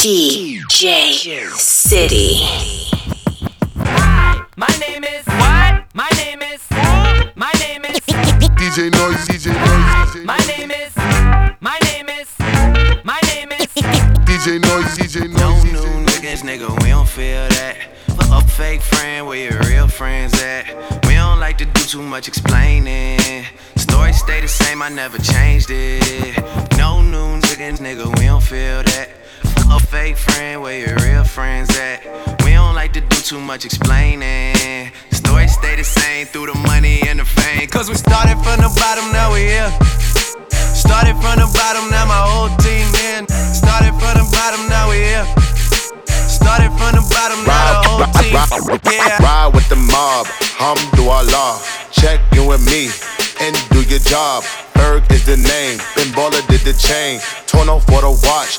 DJ City. My name is what? My name is my name is DJ Noise, DJ Noise, DJ my name is my name is my name is DJ Noise, DJ No new niggas, nigga, we don't feel that. Fuck a fake friend, where your real friends at? We don't like to do too much explaining. Story stay the same, I never changed it. No new niggas, nigga, we don't feel that. A fake friend, where your real friends at? We don't like to do too much explaining. Story stay the same through the money and the fame. Cause we started from the bottom, now we here. Started from the bottom, now my whole team in. Started from the bottom, now we here. Started from the bottom, now the whole team. Yeah. Ride with the mob, Hamdulillah. Check in with me and do your job. Berg is the name, Ben Baller did the chain. Torno for the watch,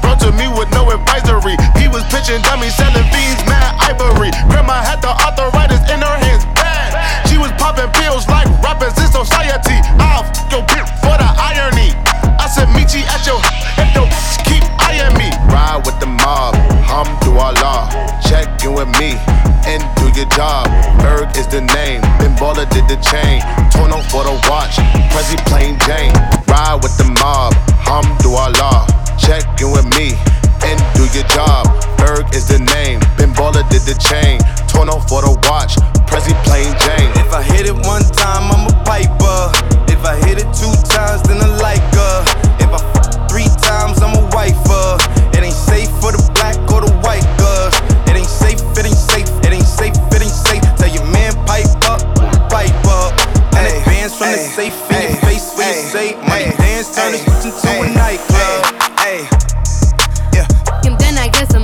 brought to me with no advisory. He was pitching dummies, selling fiends, mad ivory. Grandma had the arthritis in her hands, bad. She was popping pills like rappers in society. I'll f your bitch for the irony. I said, meet you at your if your keep eyeing me. Ride with the mob, Hamdulillah. Check in with me and do your job. Berg is the name, Ben Baller did the chain. Torno for the watch, Prezi plain Jane. Ride with the mob, Hamdulillah. Check in with me and do your job. Berg is the name, Ben Baller did the chain. Torno for the watch, Prezi plain Jane. If I hit it one time, I'm a piper. If I hit it two times, then I like her. If I f- three times, I'm a wifer. It ain't safe for the black or the white girls. It ain't safe, it ain't safe, it ain't safe, it ain't safe. Tell your man pipe up, pipe up. And it bands from the safe in your face when you say money dance, turn this into a nightclub.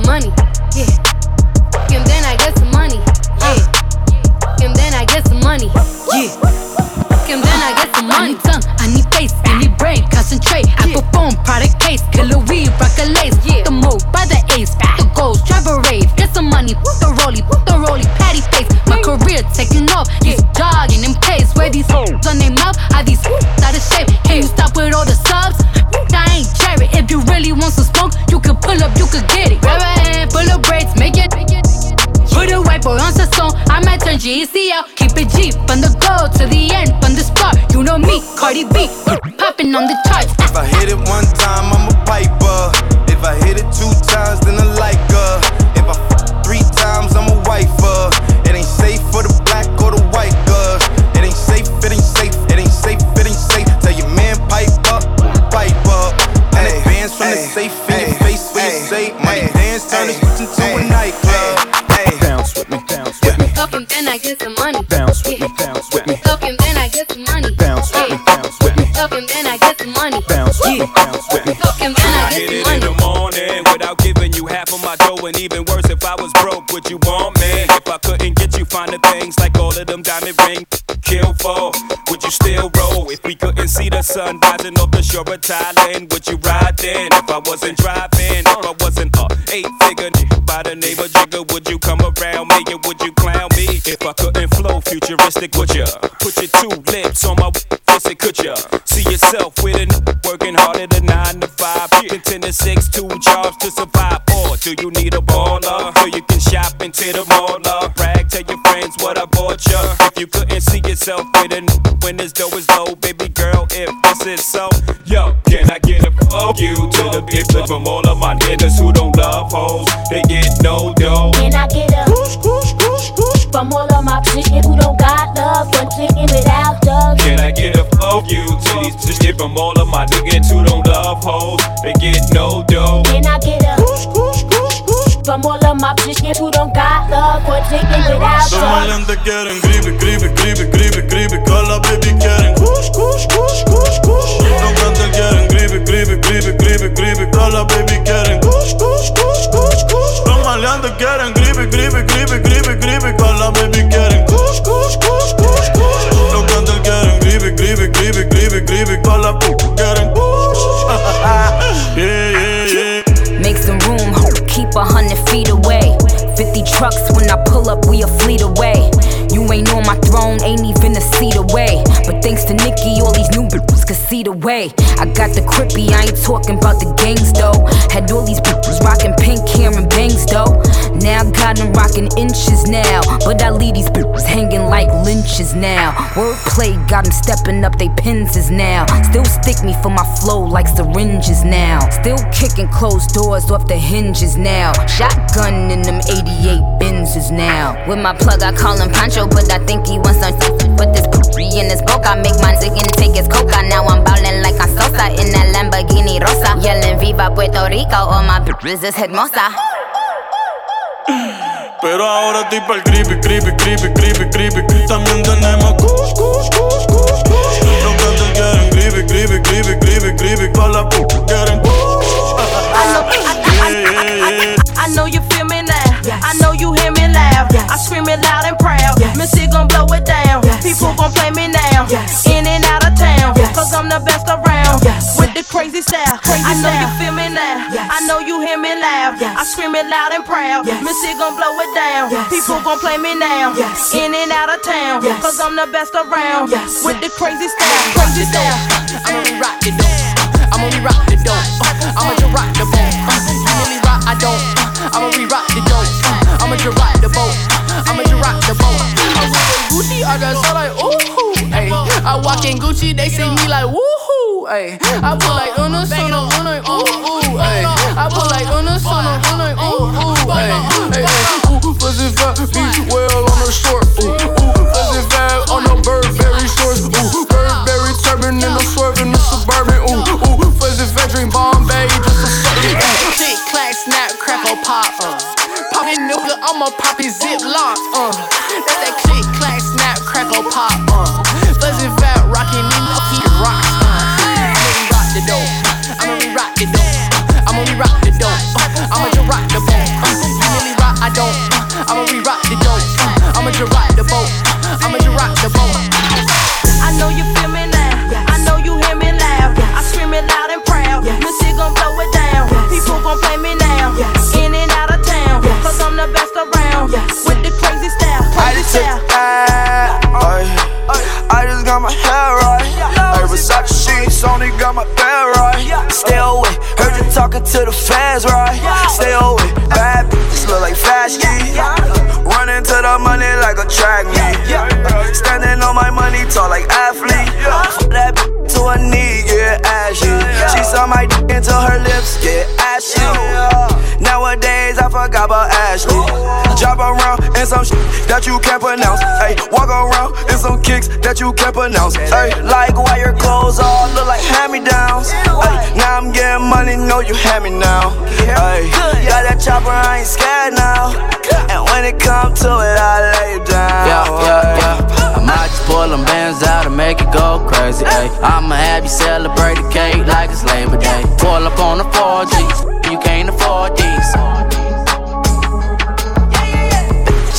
Money. Yeah. And then I get some money. Yeah. And then I get some money. Yeah. And then I get some money. I need tongue, I need face, I need brain, concentrate. I perform product case, killer weed, rock a lace. Keep it G on the go to the end, on the start. You know me, Cardi B, popping on the charts. If I hit it one time, I'm a piper. Get it in the morning without giving you half of my dough and even worse if I was broke would you want me? If I couldn't get you finer things like all of them diamond rings kill for. Would you still roll? If we couldn't see the sun rising off the shore of Thailand would you ride then if I wasn't driving if I wasn't a eight figure by the name of Jigger would you come around me or would you clown me? If I couldn't flow futuristic would ya? Put your two lips on my pussy could ya? See yourself with a n- working harder than nine to five. Getting ten to six two jobs to survive. Or do you need a baller? So you can shop into the mall. Uh, brag tell your friends what I bought ya. If you couldn't see yourself with a n- when this dough is low baby girl if this is so yo can I get a fuck you to the bitch from all of my niggas who don't love hoes? They get no dough. Can I get a whoosh, whoosh, whoosh, whoosh from all of my chicken who don't got love for chicken without love? Can I get a fuck you to these shit from all of my niggas who don't love hoes? They get no dough. Can I get a whoosh, whoosh, whoosh, whoosh from all of my chicken who don't got love for chicken without De love? Maliente quieren gribe, gribe, up, we a fleet away. You ain't on my throne, ain't even a seat away. But thanks to Nikki, all these new bitches can see the way. I got the crippy, I ain't talking about the gangs though. Had all these bitches rocking pink hair and bangs though. Now got them rocking inches now. But I leave these bitches hanging like lynches now. Wordplay got them stepping up they pins now. Still stick me for my flow like syringes now. Still kicking closed doors off the hinges now. Shotgun in them 88 Benzes now. With my plug, I call him Pancho, but I think he wants some. with this poopy in his boca, make my and take his coca. Now I'm ballin' like I'm Sosa in that Lamborghini Rosa. Yelling Viva Puerto Rico, all my bitches is hermosa. Pero ahora estoy pa'l creepy, creepy, creepy, creepy, creepy. También tenemos. Los grandes quieren creepy, creepy, creepy, creepy, creepy. Pa' la p quieren kush. I know, you feel me now. I know you hear me loud. I scream it loud and proud. Missy gon' blow it down. People gon' play me now. In and out of town. Cause I'm the best around. With the crazy style. I know you feel me now. I know you hear me loud. I scream it loud and proud. Missy gon' blow it down. People gon' play me now. In and out of town. Cause I'm the best around. With the crazy style. Crazy style. I'ma re-rock the dope. I'ma re-rock the dope. I'ma just rock the boat. You really rock, I don't. I'ma re-rock the dope. I'ma just rock the boat. I got so like ooh. Ay, I walk in Gucci, they see me like woohoo. Ay, I put like una sona, una ooh ooh. Ay, I put like una sona, una ooh ooh. Ay, ooh, fuzzy fat beach well on the short. Ooh, ooh, fuzzy fat on the Burberry shorts. Ooh, Burberry turban and I'm swerving the suburban. Ooh, ooh, fuzzy fat drink Bombay just a certain. Tick clack snap crackle pop. Uh. Poppin' nigga, I'ma pop his zip lock. Uh, that's that click crackle talking to the fans, right? Stay away, bad bitches look like fast G. Running to the money like a track meet. Standing on my money, tall like athlete. Fuck that bitch to her knee, yeah, ashy. She saw my dick into her lips, yeah, ashy. Nowadays, I forgot about Ashley. Drop around in some shit that you can't pronounce. Hey, walk around in some kicks that you can't pronounce. Hey, like why your clothes all look like hand-me-downs. Ay, now I'm getting money, know you hand me now. Ay, got that chopper, I ain't scared now. And when it come to it, I lay down. Yeah, yeah, yeah. I just pull them bands out and make it go crazy. Ay. I'ma have you celebrate the cake like it's Labor Day. Pull up on the 4G, you can't afford these.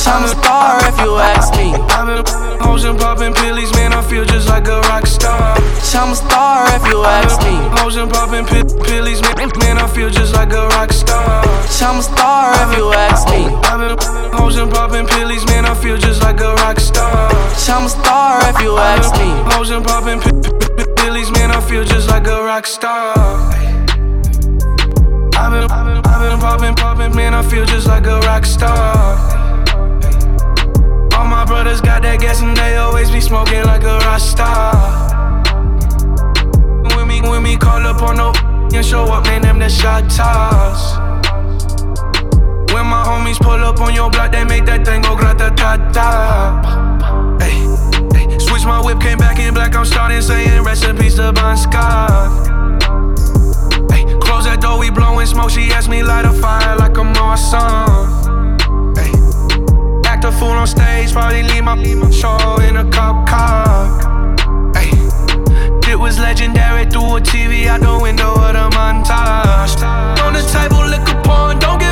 I'm a star if you ask me. I've been potion popping pillies, man, I feel just like a rock star. I'm a star if you ask me. Potion popping pi- pillies, man, man, I feel just like a rock star. I'm a star if you ask me. I've been potion popping pillies, man, I feel just like a rock star. I'm a star if you ask me. Potion popping pi- pi- pi- pillies, man, I feel just like a rock star. I've been, I've been, I've been popping, popping, man, I feel just like a rock star. Smoking like a rasta. When me, when me call up on no and show up, man, them the shot toss. When my homies pull up on your block, they make that thing go grata ta ta. Hey, hey. Switch my whip, came back in black, I'm starting saying recipes to Bon Scott. Close that door, we blowing smoke. She asked me light a fire like I'm awesome. Act a fool on stage, probably leave my show in a cop car. Hey, it was legendary through a TV out the window of the montage. On the table, liquor porn, don't give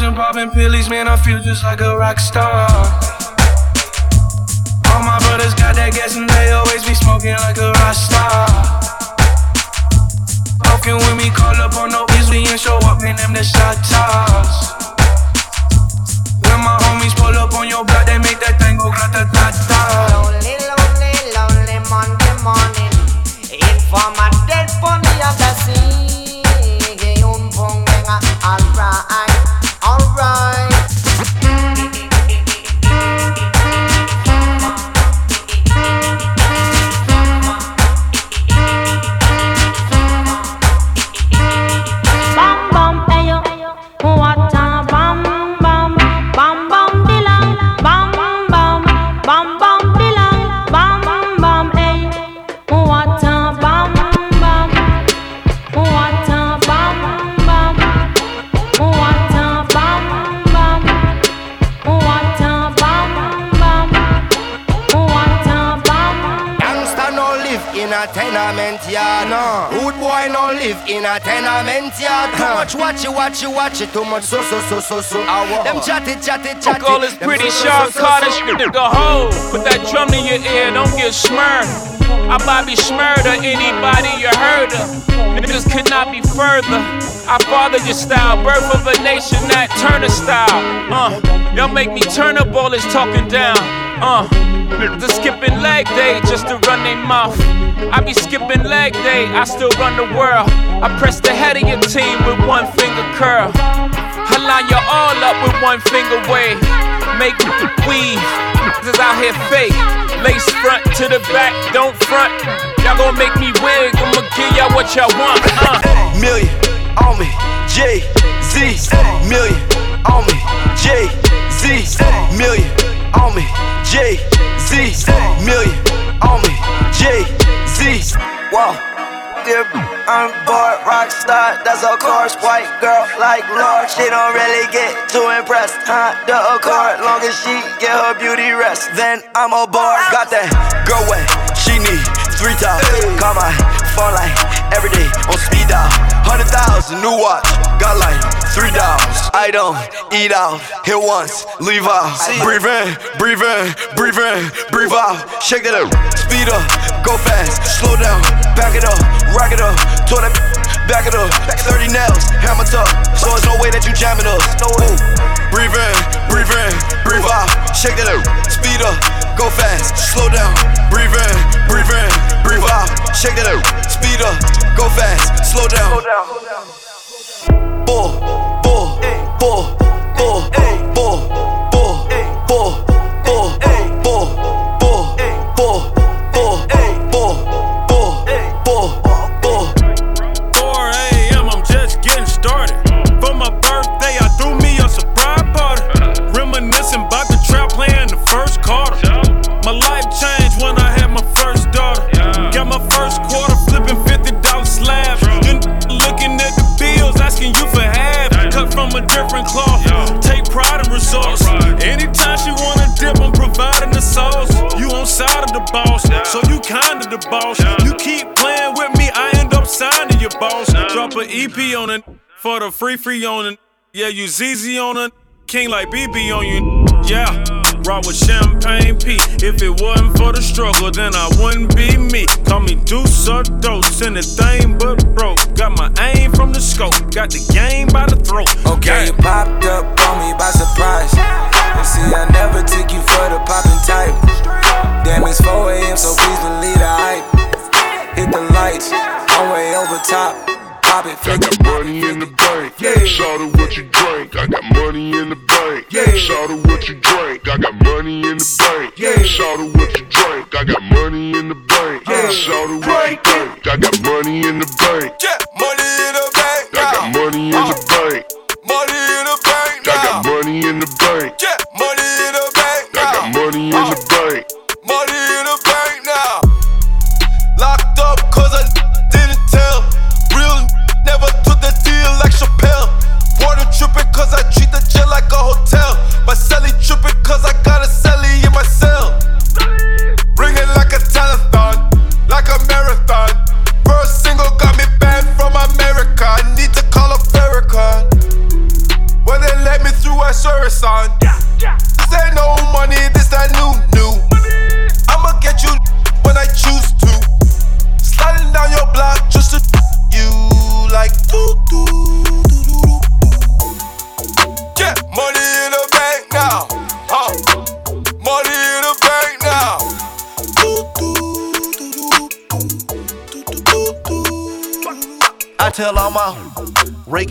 been posing, Popping pillies, man, I feel just like a rock star. All my brothers got that gas and they always be smoking like a rock star. Walking with me, call up on no Weasley and show up in them the shot toss. When my homies pull up on your block, they make that thing go grata a tenement yard. Too much watch it, watch it, watch it. Too much so so so so so. Them chatty chatty chatty. Call this Them pretty so, so, Sean so, so, Carter so. shit go. Put that drum in your ear, don't get smirred. I Bobby Schmurder, anybody you heard of. Niggas could not be further. I fathered your style, birth of a nation, that Turner style. Uh, y'all make me turn up all this talking down. Uh, the skipping leg day just to run their mouth. I be skipping leg day, I still run the world. I press the head of your team with one finger curl. I line you all up with one finger wave. Make weave. This out here fake. Lace front to the back, don't front. Y'all gon' make me wig. I'ma give y'all what y'all want. Uh. Million on me, J Z. Million on me, J Z. Million on me, J Z. Million on me, J Z. Whoa. Dear, I'm bored, rock star, that's a course. White girl like Lord, she don't really get too impressed. Huh? The accord, long as she get her beauty rest, then I'm a aboard. Got that girl wet, she need three times. Call my phone like every day on speed dial. Hundred thousand new watch, got like three dollars. I don't eat out, hit once, leave out. Breathe in, breathe in, breathe in, breathe out. Shake that up, speed up, go fast, slow down, back it up, rock it up, tour that back it up. 30 nails, hammer tough, so there's no way that you jamming us. No. Breathe in, breathe in, breathe out. Shake that up, speed up, go fast, slow down, breathe in, breathe in, breathe out. Shake that up, speed up, go fast, slow down. Bull, bull, bull, bull, bull, bull, bull, boss, so you kinda the boss. You keep playing with me, I end up signing your boss. Drop an EP on it for the free free on it. Yeah, you ZZ on it. King like BB on you. Yeah. Rock with champagne P. If it wasn't for the struggle, then I wouldn't be me. Call me Deuce or Dose, anything but broke. Got my aim from the scope, got the game by the throat. Okay, you popped up on me by surprise. And see, I never took you for the poppin' type. Damn, it's 4 a.m., so please believe the hype. Hit the lights, I'm way over top. It, I got money in the bank. Yeah. Shout out what you drink. I got money in the bank. Yeah. Shout out what you drink. I got money in the bank. Yeah. Shout out what you drink. I got money in the bank. Yeah. Shout out what you drink. I got money in the bank. Yeah, money in the bank. I got money in the uh. bank. Money in the bank I got money in the bank. Yeah,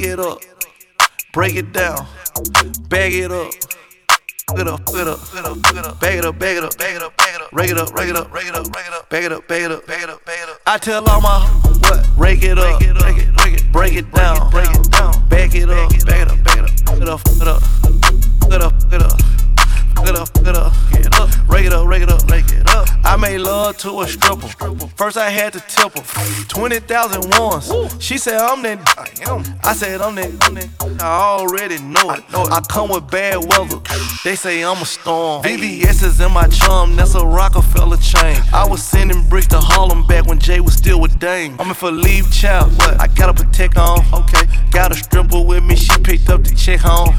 it up, break it down, bag it up. Up, get up, up, get up, bag it up, bag it up, bag it up, bag it up, rake it up, rake it up, rake it up, rake it up, bag it up, bag it up, bag it up, bag it up. I tell all my what? Rake it up, break it, break it, break it down, break it down, bag it up, bag it up, bag it up, get up, get up, get up, get up. Get up, get up, get up, rake it up, rake it up, rake it up. I made love to a stripper. First I had to tip her 20,000 once. She said I'm that. I said I'm that. I already know it. I come with bad weather. They say I'm a storm. VVS is in my chum. That's a Rockefeller chain. I was sending bricks to Harlem back when Jay was still with Dame. I'm in for leave child. I got a protect on. Okay. Got a stripper with me. She picked up the check home.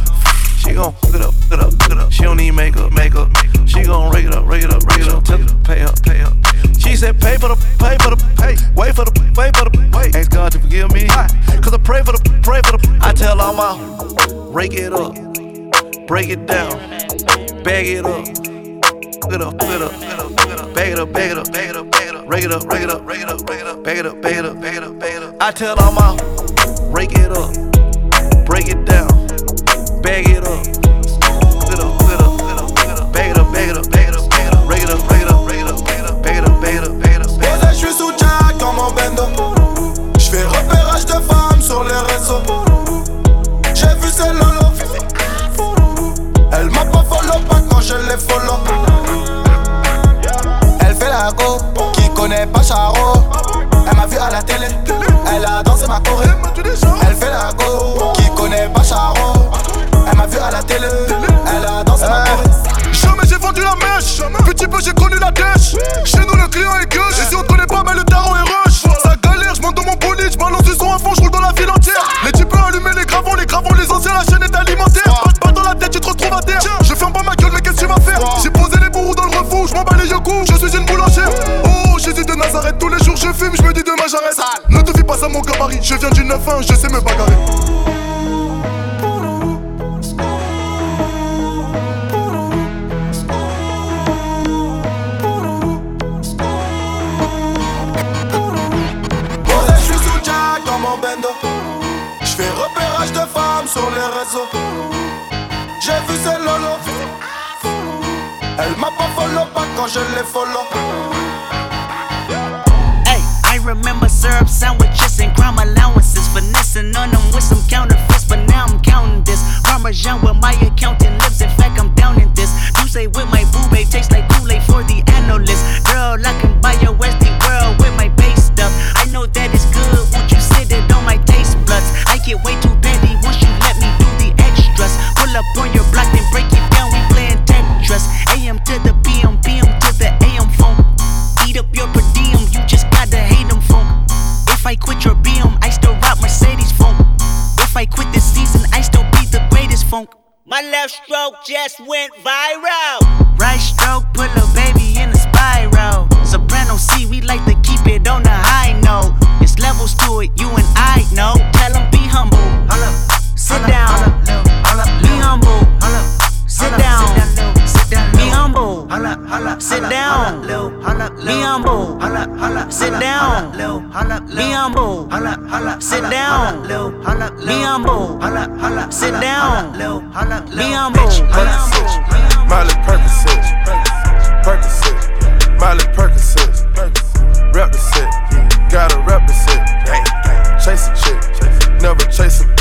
She gon' fuck it up, fuck it up, fuck it up. She don't need makeup, makeup. She gon' rake it up, rake it up, rake it up. Tell her pay up, pay up. She said pay for the, pay for the, pay. Wait for the, wait for the, wait. Ask God to forgive me. Cause I pray for the, pray for the. I tell all my, rake it up, break it down, bag it up. Fuck it up, fuck it up, fuck it up. Bag it up, bag it up, bag it up, bag it up. Rake it up, rake it up, rake it up, rake it up. Bag it up, bag it up, bag it up, bag it up. I tell all my, rake it up, break it down bag it up. Up. Posé, je suis sous Jack comme un bendo. J'fais repérage de femmes sur les réseaux. J'ai vu ces lolo. Elle m'a pas follow pas quand je les follow. Elle fait la go, qui connaît pas Charo. Elle m'a vu à la télé, elle a dansé ma choré. Elle fait la go, qui connaît pas Charo. À la télé, elle a dansé ma. Jamais j'ai vendu la mèche, petit peu j'ai connu la dèche. Chez nous le client est gueule, ici on te connaît pas mais le tarot est rush. Ça galère, je monte dans mon bolide, je balance du son à fond, je roule dans la ville entière. Les types allumer les gravons, les gravons, les anciens, la chaîne est alimentaire. Pas, pas dans la tête, tu te retrouves à terre. Je ferme pas ma gueule, mais qu'est-ce que tu vas faire? J'ai posé les bourreaux dans le refou, je m'en bats les yokos, je suis une boulangère. Oh, Jésus de Nazareth, tous les jours je fume, je me dis demain j'arrête. Ne te fie pas à mon gabarit, je viens du 9-1, je sais me bagarrer. Down. Be humble. Sit down. Be humble. Miley Percocet, Percocet, Miley Percocet, rep the set, gotta rep the set, chase a chick, never chase a,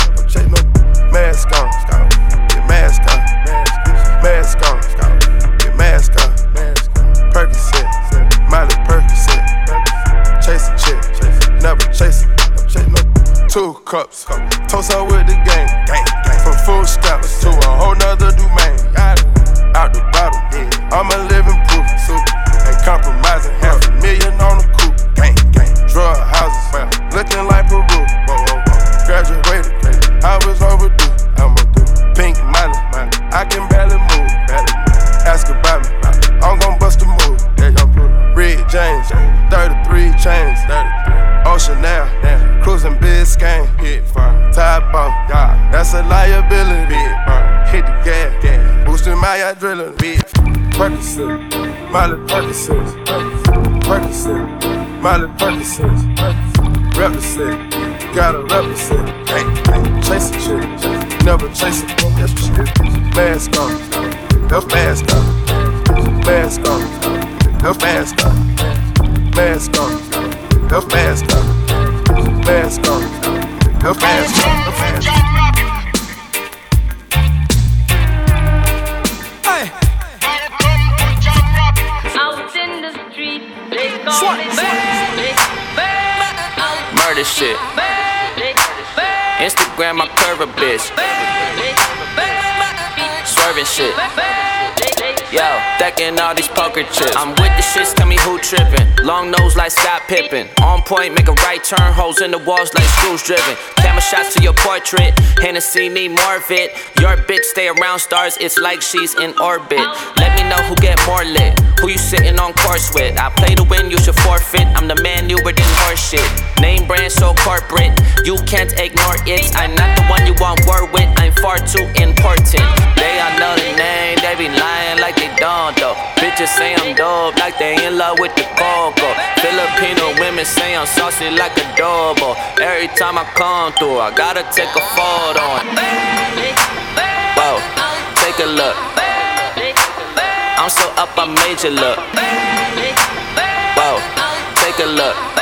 cruising Biscayne. Top off, that's a liability. Hit the gas, boosting my adrenaline. Percocet, Miley Percocet, Percocet, Miley Percocet, Represent, Gotta represent. Hey, hey, chase a chick. Never chase a That's what shit. Mask on. The mask on. Mask on. The mask on. Mask on. The mask on. Mask on. Out in the street, they call me Murder shit. Instagram, my curve a bitch. Swerving shit. Yo, decking all these poker chips. I'm with the shits, tell me who trippin'. Long nose like Scott Pippin. On point, make a right turn, holes in the walls like screws driven. Camera shots to your portrait. Hennessy need more of it. Your bitch stay around stars, it's like she's in orbit. Let me know who get more lit. Who you sitting on course with? I play to win, you should forfeit. I'm the man newer than horse shit. Name brand so corporate, you can't ignore it. I'm not the one you want word with, I'm far too important. They all know the name, they be lying like they don't though. Bitches say I'm dope, like they in love with the coco. Filipino women say I'm saucy like adobo. Every time I come through, I gotta take a photo. Whoa, take a look. I'm so up, I made you look. Whoa, take a look.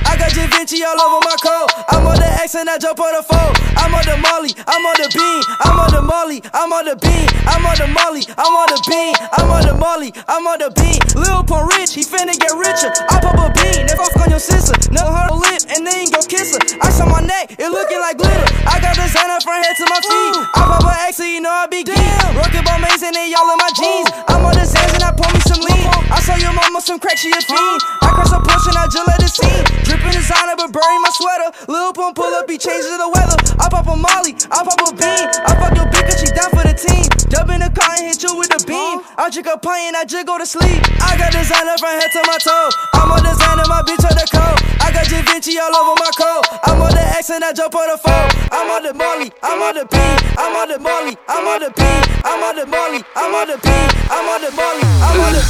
I got Da Vinci all over my coat. I'm on the X and I jump on the phone. I'm on the Molly, I'm on the bean. I'm on the Molly, I'm on the bean. I'm on the Molly, I'm on the bean. I'm on the Molly, I'm on the bean. Lil Pump rich, he finna get richer. I pop a bean, then fuck on your sister. No her lip and then go kiss her. I on my neck, it looking like glitter. I got designer from head to my feet. I pop a X, so you know I be geek. Rockin' ball maze and they y'all in my jeans. I'm on the Zans and I pour me some lean. I saw your mama some crack, she a fiend. I cross a push and I just let it scene. Drippin' designer, but bury my sweater. Lil Pump pull up, he changes the weather. I pop a Molly, I pop a bean. I fuck your bitch, 'cause she down for the team. Dub in the car and hit you with the beam. I drink a pint and I just go to sleep. I got designer from head to my toe. I'm on designer, my bitch on the coat. I got Vinci all over my coat. I'm on the X and I jump on the phone. I'm on the Molly, I'm on the bean. I'm on the Molly, I'm on the bean. I'm on the Molly, I'm on the bean. I'm on the Molly, I'm on the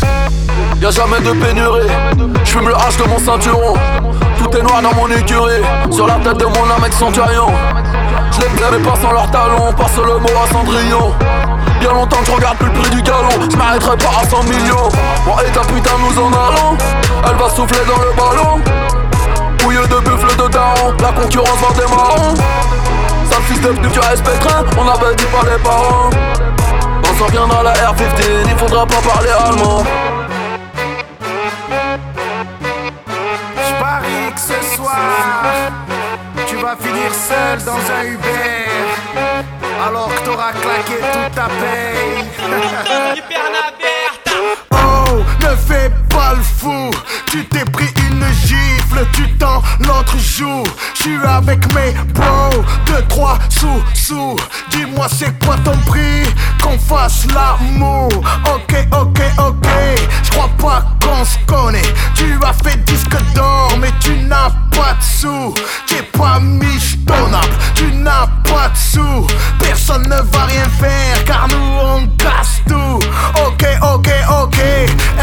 Y'a jamais de pénurie, j'fume le H de mon ceinturon Est noir dans mon écurie, sur la tête de mon âme avec centurion Je les pas sans leurs talons, passe le mot à Cendrillon. Y'a longtemps que je regarde plus le prix du galon, je m'arrêterai pas à 100 millions. Bon et ta putain nous en allons, elle va souffler dans le ballon. Bouilleux de buffle de daron, la concurrence va des marrons Sale fils de pute tu respecteras, on avait dit pas les parents. On s'en viendra la R15, il faudra pas parler allemand vas finir seul dans un Uber. Alors que t'auras claqué toute ta paye. Oh, ne fais pas le fou. Tu t'es pris une gifle, tu t'en l'autre joue. J'suis avec mes bros, deux, trois sous, sous. Dis-moi c'est quoi ton prix, qu'on fasse l'amour. Ok, ok, ok. J'crois pas qu'on se connaît. Tu as fait disque d'or, mais tu n'as pas de sous. T'es pas michetonnable, tu n'as pas de sous. Personne ne va rien faire, car nous on casse tout. Ok, ok,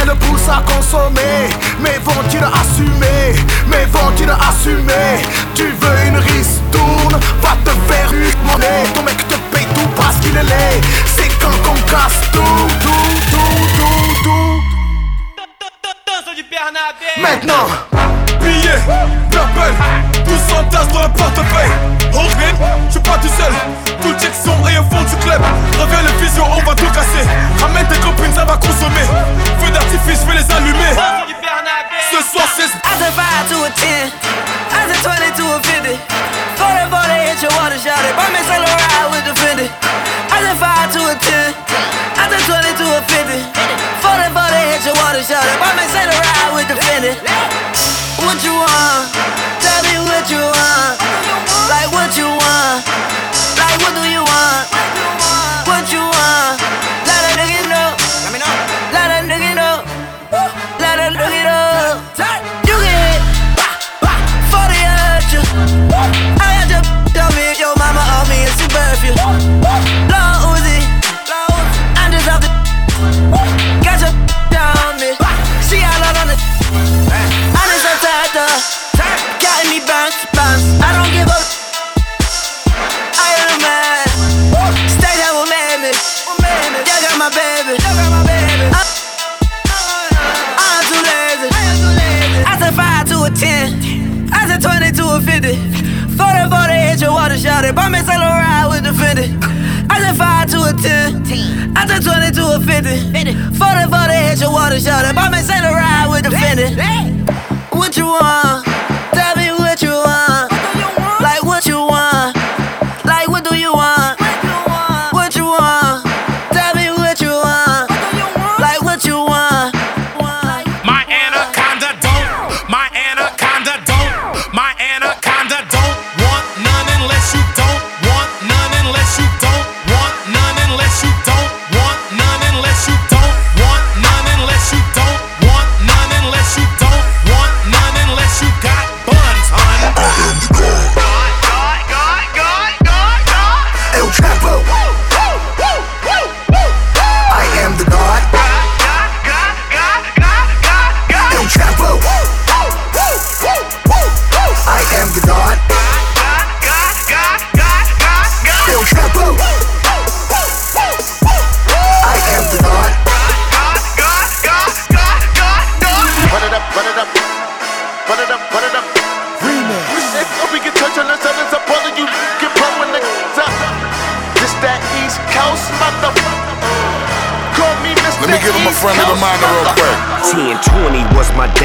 Elle pousse à consommer, mais vont-ils assumer Mais vont-ils assumer Tu veux une ristourne Va te faire une monnaie Ton mec te paye tout parce qu'il est laid. C'est quand qu'on casse tout, tout, tout, tout, tout. Maintenant 200 tasses dans le portefeuille. Hold je suis pas tout seul. Tout le et au fond du club. Reviens le vision, on va tout casser. Ramène tes copines, ça va consommer. Feu d'artifice, je les allumer. Ce soir, c'est. To a to a 50. Go that boy, they hit your water shot it. Buy me Saint Laurent, with the fendi. I just five to a ten. I just twenty to a fifty. For that boy, they hit your water shot it. Buy me Saint Laurent, with the fendi. What you want? Tell me what you want. Like what you want. Like what do you want?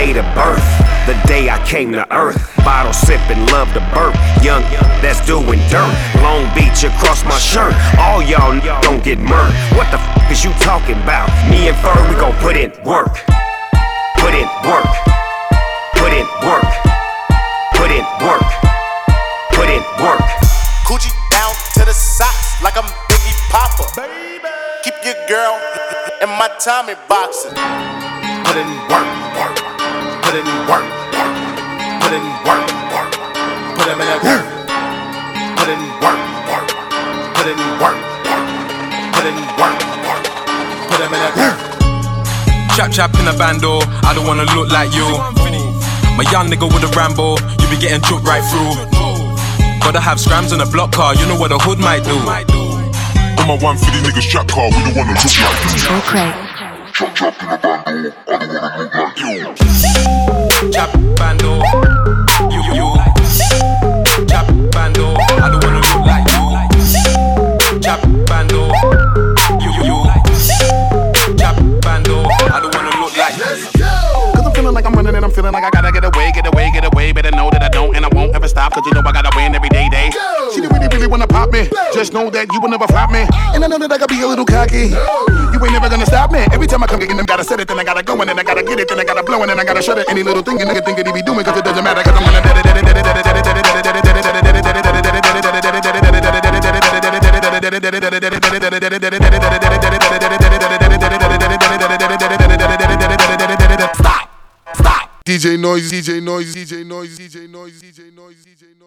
Date of birth. The day I came to earth. Bottle sipping, love to burp. Young, that's doing dirt. Long Beach across my shirt. All y'all don't get murked. What the f is you talking about? Me and Fur, we gon' put in work. Put in work. Put in work. Put in work. Put in work. Coochie down to the socks like I'm Biggie Popper. Keep your girl in my Tommy boxes. Put in work, work. Put in work, work. Put in work, work. Put him in that work. Put in work, work. Put in work, work. Put in work, work. Put him in that work. Chap chap in a bando, I don't wanna look like you. My young nigga with a Rambo, you be getting choked right through. Gotta have scrams in a block car, you know what a hood might do. On my 150 niggas trap car, we don't wanna look like you. Okay. Chop chop in the bando, I don't wanna look like you. Chap bando, you you. Chap bando, I don't wanna look like you. Chap bando, you you. Chap bando, I don't wanna look like you. Cause I'm feeling like I'm running and I'm feeling like I gotta get away, get away, get away. Better know that I don't and I won't ever stop. Cause you know I gotta win every wanna pop me. Just know that you will never flop me. And I know that I gotta be a little cocky. You ain't never gonna stop me. Every time I come getting them, gotta set it, then I gotta go, and then I gotta get it, then I gotta blow, and then I gotta shut it. Any little thing a nigga think that he be doing, cause it doesn't matter, cause I'm gonna. DJ Noise, DJ Noise, DJ Noise, DJ Noise, DJ Noise, DJ Noise.